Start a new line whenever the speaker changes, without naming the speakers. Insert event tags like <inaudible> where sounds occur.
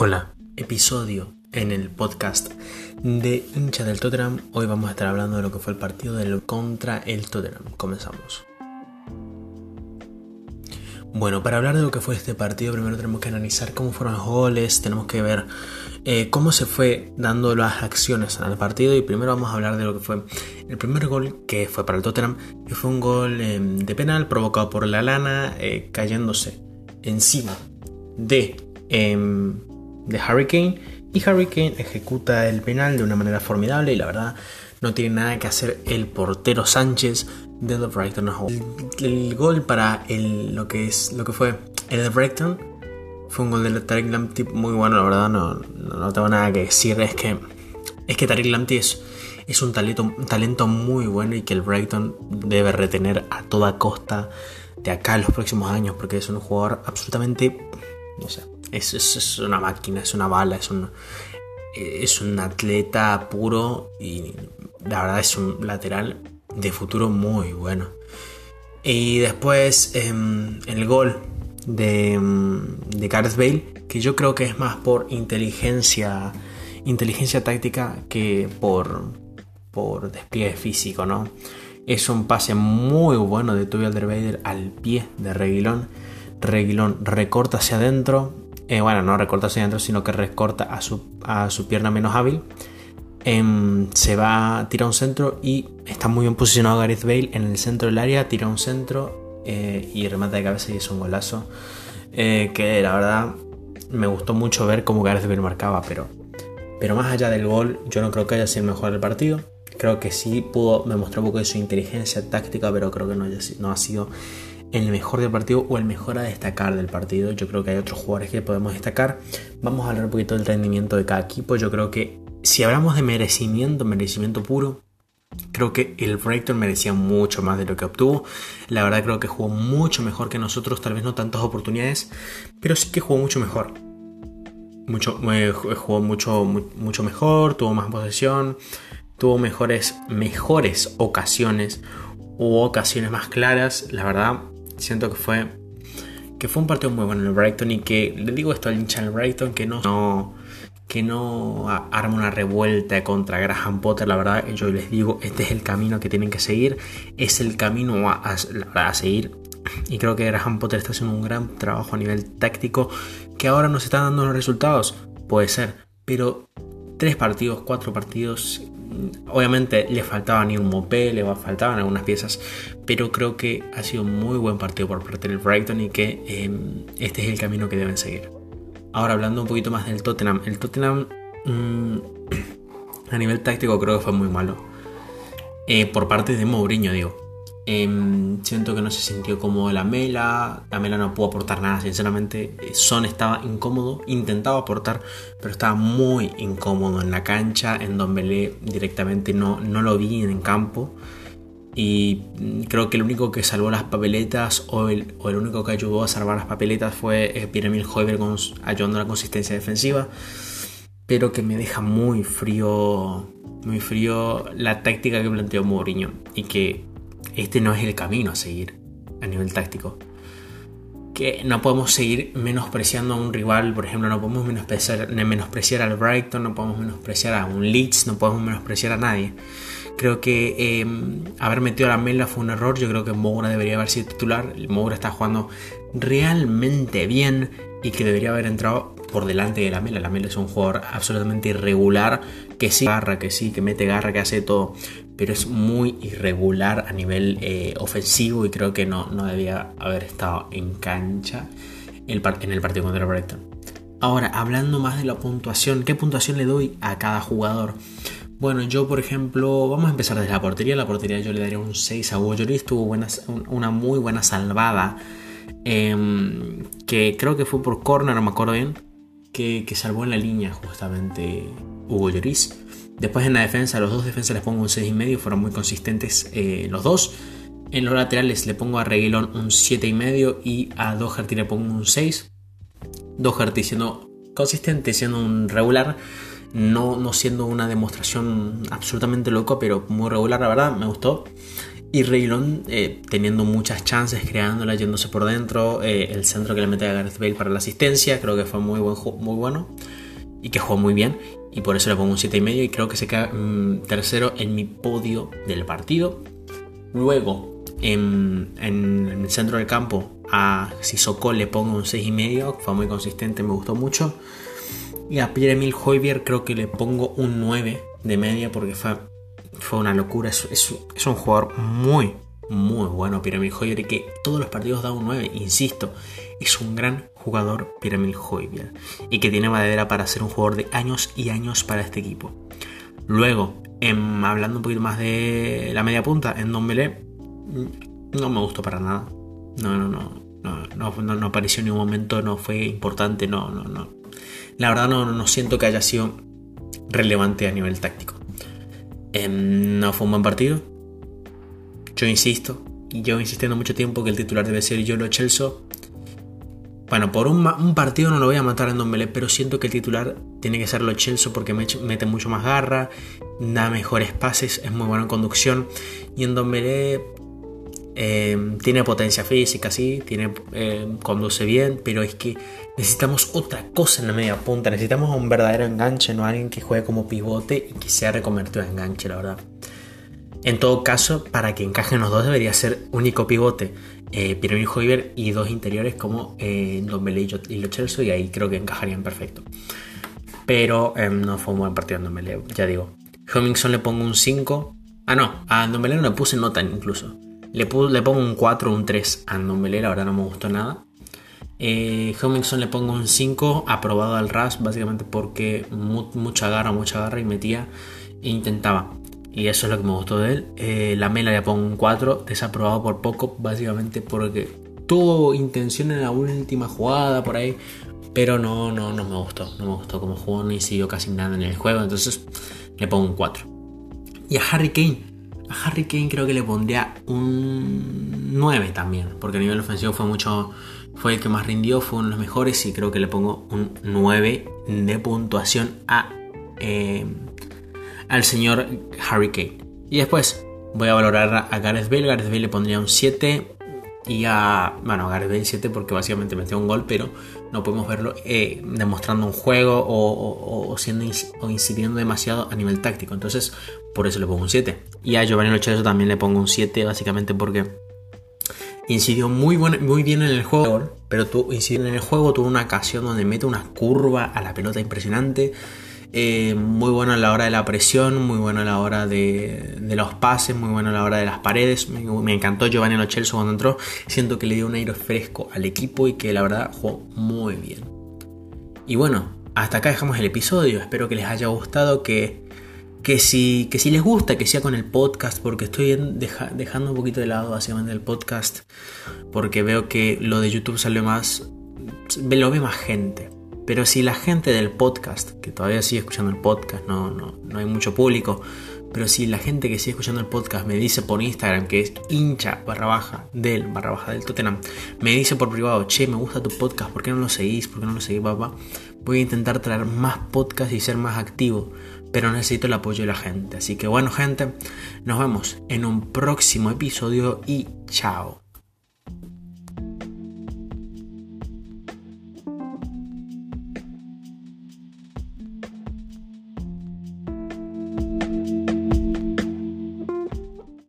Hola, episodio en el podcast de hincha del Tottenham. Hoy vamos a estar hablando de lo que fue el partido del contra el Tottenham. Comenzamos. Bueno, para hablar de lo que fue este partido, primero tenemos que analizar cómo fueron los goles, tenemos que ver eh, cómo se fue dando las acciones el partido y primero vamos a hablar de lo que fue el primer gol que fue para el Tottenham, que fue un gol em, de penal provocado por la lana eh, cayéndose encima de, de Hurricane y Hurricane ejecuta el penal de una manera formidable y la verdad no tiene nada que hacer el portero Sánchez de The Brighton el, gol para el, lo que es lo que fue el de Brighton fue un gol de Tariq Lamptey muy bueno, la verdad no, no, tengo nada que decir, es que es que es, es un, talento, talento muy bueno y que el Brighton debe retener a toda costa de acá en los próximos años porque es un jugador absolutamente, no sé, es, es, una máquina, es una bala, es un, es un atleta puro y la verdad es un lateral de futuro muy bueno. Y después em, el gol de, em, de Gareth Bale, que yo creo que es más por inteligencia, inteligencia táctica que por, por despliegue físico, ¿no? Es un pase muy bueno de Toby Alderweireld al pie de Reguilón. Reguilón recorta hacia adentro. Eh, bueno, no recorta hacia adentro, sino que recorta a su, a su pierna menos hábil Em, se va a tirar un centro y está muy bien posicionado Gareth Bale en el centro del área, tira un centro eh, y remata de cabeza y es un golazo. Eh, que la verdad me gustó mucho ver cómo Gareth Bale marcaba, pero, pero más allá del gol, yo no creo que haya sido el mejor del partido. Creo que sí pudo demostrar un poco de su inteligencia táctica, pero creo que no, no ha sido el mejor del partido o el mejor a destacar del partido. Yo creo que hay otros jugadores que podemos destacar. Vamos a hablar un poquito del rendimiento de cada equipo. Yo creo que si hablamos de merecimiento, merecimiento puro, creo que el Brighton merecía mucho más de lo que obtuvo. La verdad creo que jugó mucho mejor que nosotros, tal vez no tantas oportunidades, pero sí que jugó mucho mejor. Mucho, eh, jugó mucho, mucho mejor, tuvo más posesión, tuvo mejores, mejores ocasiones, hubo ocasiones más claras. La verdad, siento que fue, que fue un partido muy bueno en el Brighton y que le digo esto al hincha del Brighton que no, no que no arma una revuelta contra Graham Potter. La verdad, yo les digo, este es el camino que tienen que seguir, es el camino a, a, seguir. Y creo que Graham Potter está haciendo un gran trabajo a nivel táctico, que ahora no se están dando los resultados, puede ser, pero tres partidos, cuatro partidos, obviamente le faltaban un mopé, le faltaban algunas piezas, pero creo que ha sido un muy buen partido por parte del Brighton y que em, este es el camino que deben seguir. Ahora hablando un poquito más del Tottenham. El Tottenham mm, <clears throat> a nivel táctico creo que fue muy malo. Eh, por parte de Mourinho, digo. Em, siento que no se sintió cómodo la Mela. La Mela no pudo aportar nada, sinceramente. Son estaba incómodo. Intentaba aportar, pero estaba muy incómodo en la cancha. En Don directamente no, no lo vi en campo. Y creo que el único que salvó las papeletas o el, o el único que ayudó a salvar las papeletas fue eh, Pierre-Emile ayudando a la consistencia defensiva. Pero que me deja muy frío, muy frío la táctica que planteó Mourinho. Y que este no es el camino a seguir a nivel táctico. Que no podemos seguir menospreciando a un rival, por ejemplo, no podemos menospreciar, al Brighton, no podemos menospreciar a un Leeds, no podemos menospreciar a nadie. Creo que em, haber metido a la Mela fue un error. Yo creo que Moura debería haber sido titular. Moura está jugando realmente bien y que debería haber entrado por delante de la Mela. La Mela es un jugador absolutamente irregular, que sí garra, que sí, que mete garra, que hace todo, pero es muy irregular a nivel eh, ofensivo y creo que no, no debía haber estado en cancha en el partido contra Brighton. Ahora, hablando más de la puntuación, ¿qué puntuación le doy a cada jugador? Bueno, yo por ejemplo, vamos a empezar desde la portería. La portería yo le daría un 6 a Hugo. Tuvo una muy buena salvada. Em, que creo que fue por corner, no me acuerdo bien. Que, salvó en la línea justamente Hugo Lloris. Después en la defensa, los dos defensas les pongo un 6,5. Fueron muy consistentes eh, los dos. En los laterales le pongo a Reguilón un 7,5 y a Doherty le pongo un 6. Doherty siendo consistente, siendo un regular no, no siendo una demostración absolutamente loco, pero muy regular, la verdad, me gustó. Y Reylon eh, teniendo muchas chances, creándola, yéndose por dentro. Eh, el centro que le mete a Gareth Bale para la asistencia, creo que fue muy, buen, muy bueno. Y que jugó muy bien. Y por eso le pongo un 7,5 y creo que se queda mm, tercero en mi podio del partido. Luego, en, en, el centro del campo, a Sissoko le pongo un 6,5. Fue muy consistente, me gustó mucho. Y a Pierre-Emile Hoybier creo que le pongo un 9 de media porque fue fue una locura. Es, un jugador muy, muy bueno, Pyramid Hoyer, y que todos los partidos da un 9, insisto. Es un gran jugador, Pyramid Hoyer, y que tiene madera para ser un jugador de años y años para este equipo. Luego, em, hablando un poquito más de la media punta, en Don Belé, no me gustó para nada. No, no, no. No, no, no, apareció en ningún momento, no fue importante, no, no, no. La verdad no, no siento que haya sido relevante a nivel táctico. Em, no fue un buen partido. Yo insisto, y llevo insistiendo mucho tiempo que el titular debe ser Yolo Chelsea. Bueno, por un, partido no lo voy a matar en Belé, pero siento que el titular tiene que ser Lo Chelsea porque mete mucho más garra, da mejores pases, es muy bueno en conducción. Y en Don eh, tiene potencia física, sí, tiene, em, conduce bien, pero es que necesitamos otra cosa en la media punta. Necesitamos un verdadero enganche, no alguien que juegue como pivote y que sea reconvertido en enganche, la verdad. En todo caso, para que encajen los dos debería ser único pivote, eh, Pyramid y dos interiores como eh, Don y Lo Chelsea y ahí creo que encajarían perfecto. Pero em, no fue un buen partido Don ya digo. Hummingson le pongo un 5. Ah, no, a Don no le puse nota incluso. Le, le pongo un 4 o un 3 a Don la verdad no me gustó nada. Eh, le pongo un 5, aprobado al RAS, básicamente porque mucha garra, mucha garra y metía e intentaba. Y eso es lo que me gustó de él. Eh, la Mela le pongo un 4, desaprobado por poco, básicamente porque tuvo intención en la última jugada por ahí, pero no, no, no me gustó. No me gustó como jugó ni siguió casi nada en el juego, entonces le pongo un 4. Y a Harry Kane, a Harry Kane creo que le pondría un 9 también, porque a nivel ofensivo fue mucho fue el que más rindió, fue uno de los mejores y creo que le pongo un 9 de puntuación a, eh, al señor Harry Kane. Y después voy a valorar a Gareth Bale, Gareth Bale le pondría un 7 y a, bueno, a Gareth Bale 7 porque básicamente metió un gol, pero no podemos verlo eh, demostrando un juego o, siendo o incidiendo demasiado a nivel táctico. Entonces, por eso le pongo un 7. Y a Giovanni Lo también le pongo un 7, básicamente porque incidió muy, muy bien en el juego, pero tú, incidió en el juego, tuvo una ocasión donde mete una curva a la pelota impresionante. Eh, muy bueno a la hora de la presión, muy bueno a la hora de, los pases, muy bueno a la hora de las paredes. Me, encantó Giovanni Lo cuando entró. Siento que le dio un aire fresco al equipo y que la verdad jugó muy bien. Y bueno, hasta acá dejamos el episodio. Espero que les haya gustado, que que si, que si les gusta que sea con el podcast, porque estoy dejando un poquito de lado básicamente el podcast, porque veo que lo de YouTube sale más, lo ve más gente. Pero si la gente del podcast, que todavía sigue escuchando el podcast, no, no, no hay mucho público, pero si la gente que sigue escuchando el podcast me dice por Instagram que es hincha barra baja del barra baja del Tottenham, me dice por privado, che, me gusta tu podcast, ¿por qué no lo seguís? ¿Por qué no lo seguís, papá? Voy a intentar traer más podcasts y ser más activo pero necesito el apoyo de la gente. Así que bueno gente, nos vemos en un próximo episodio y chao.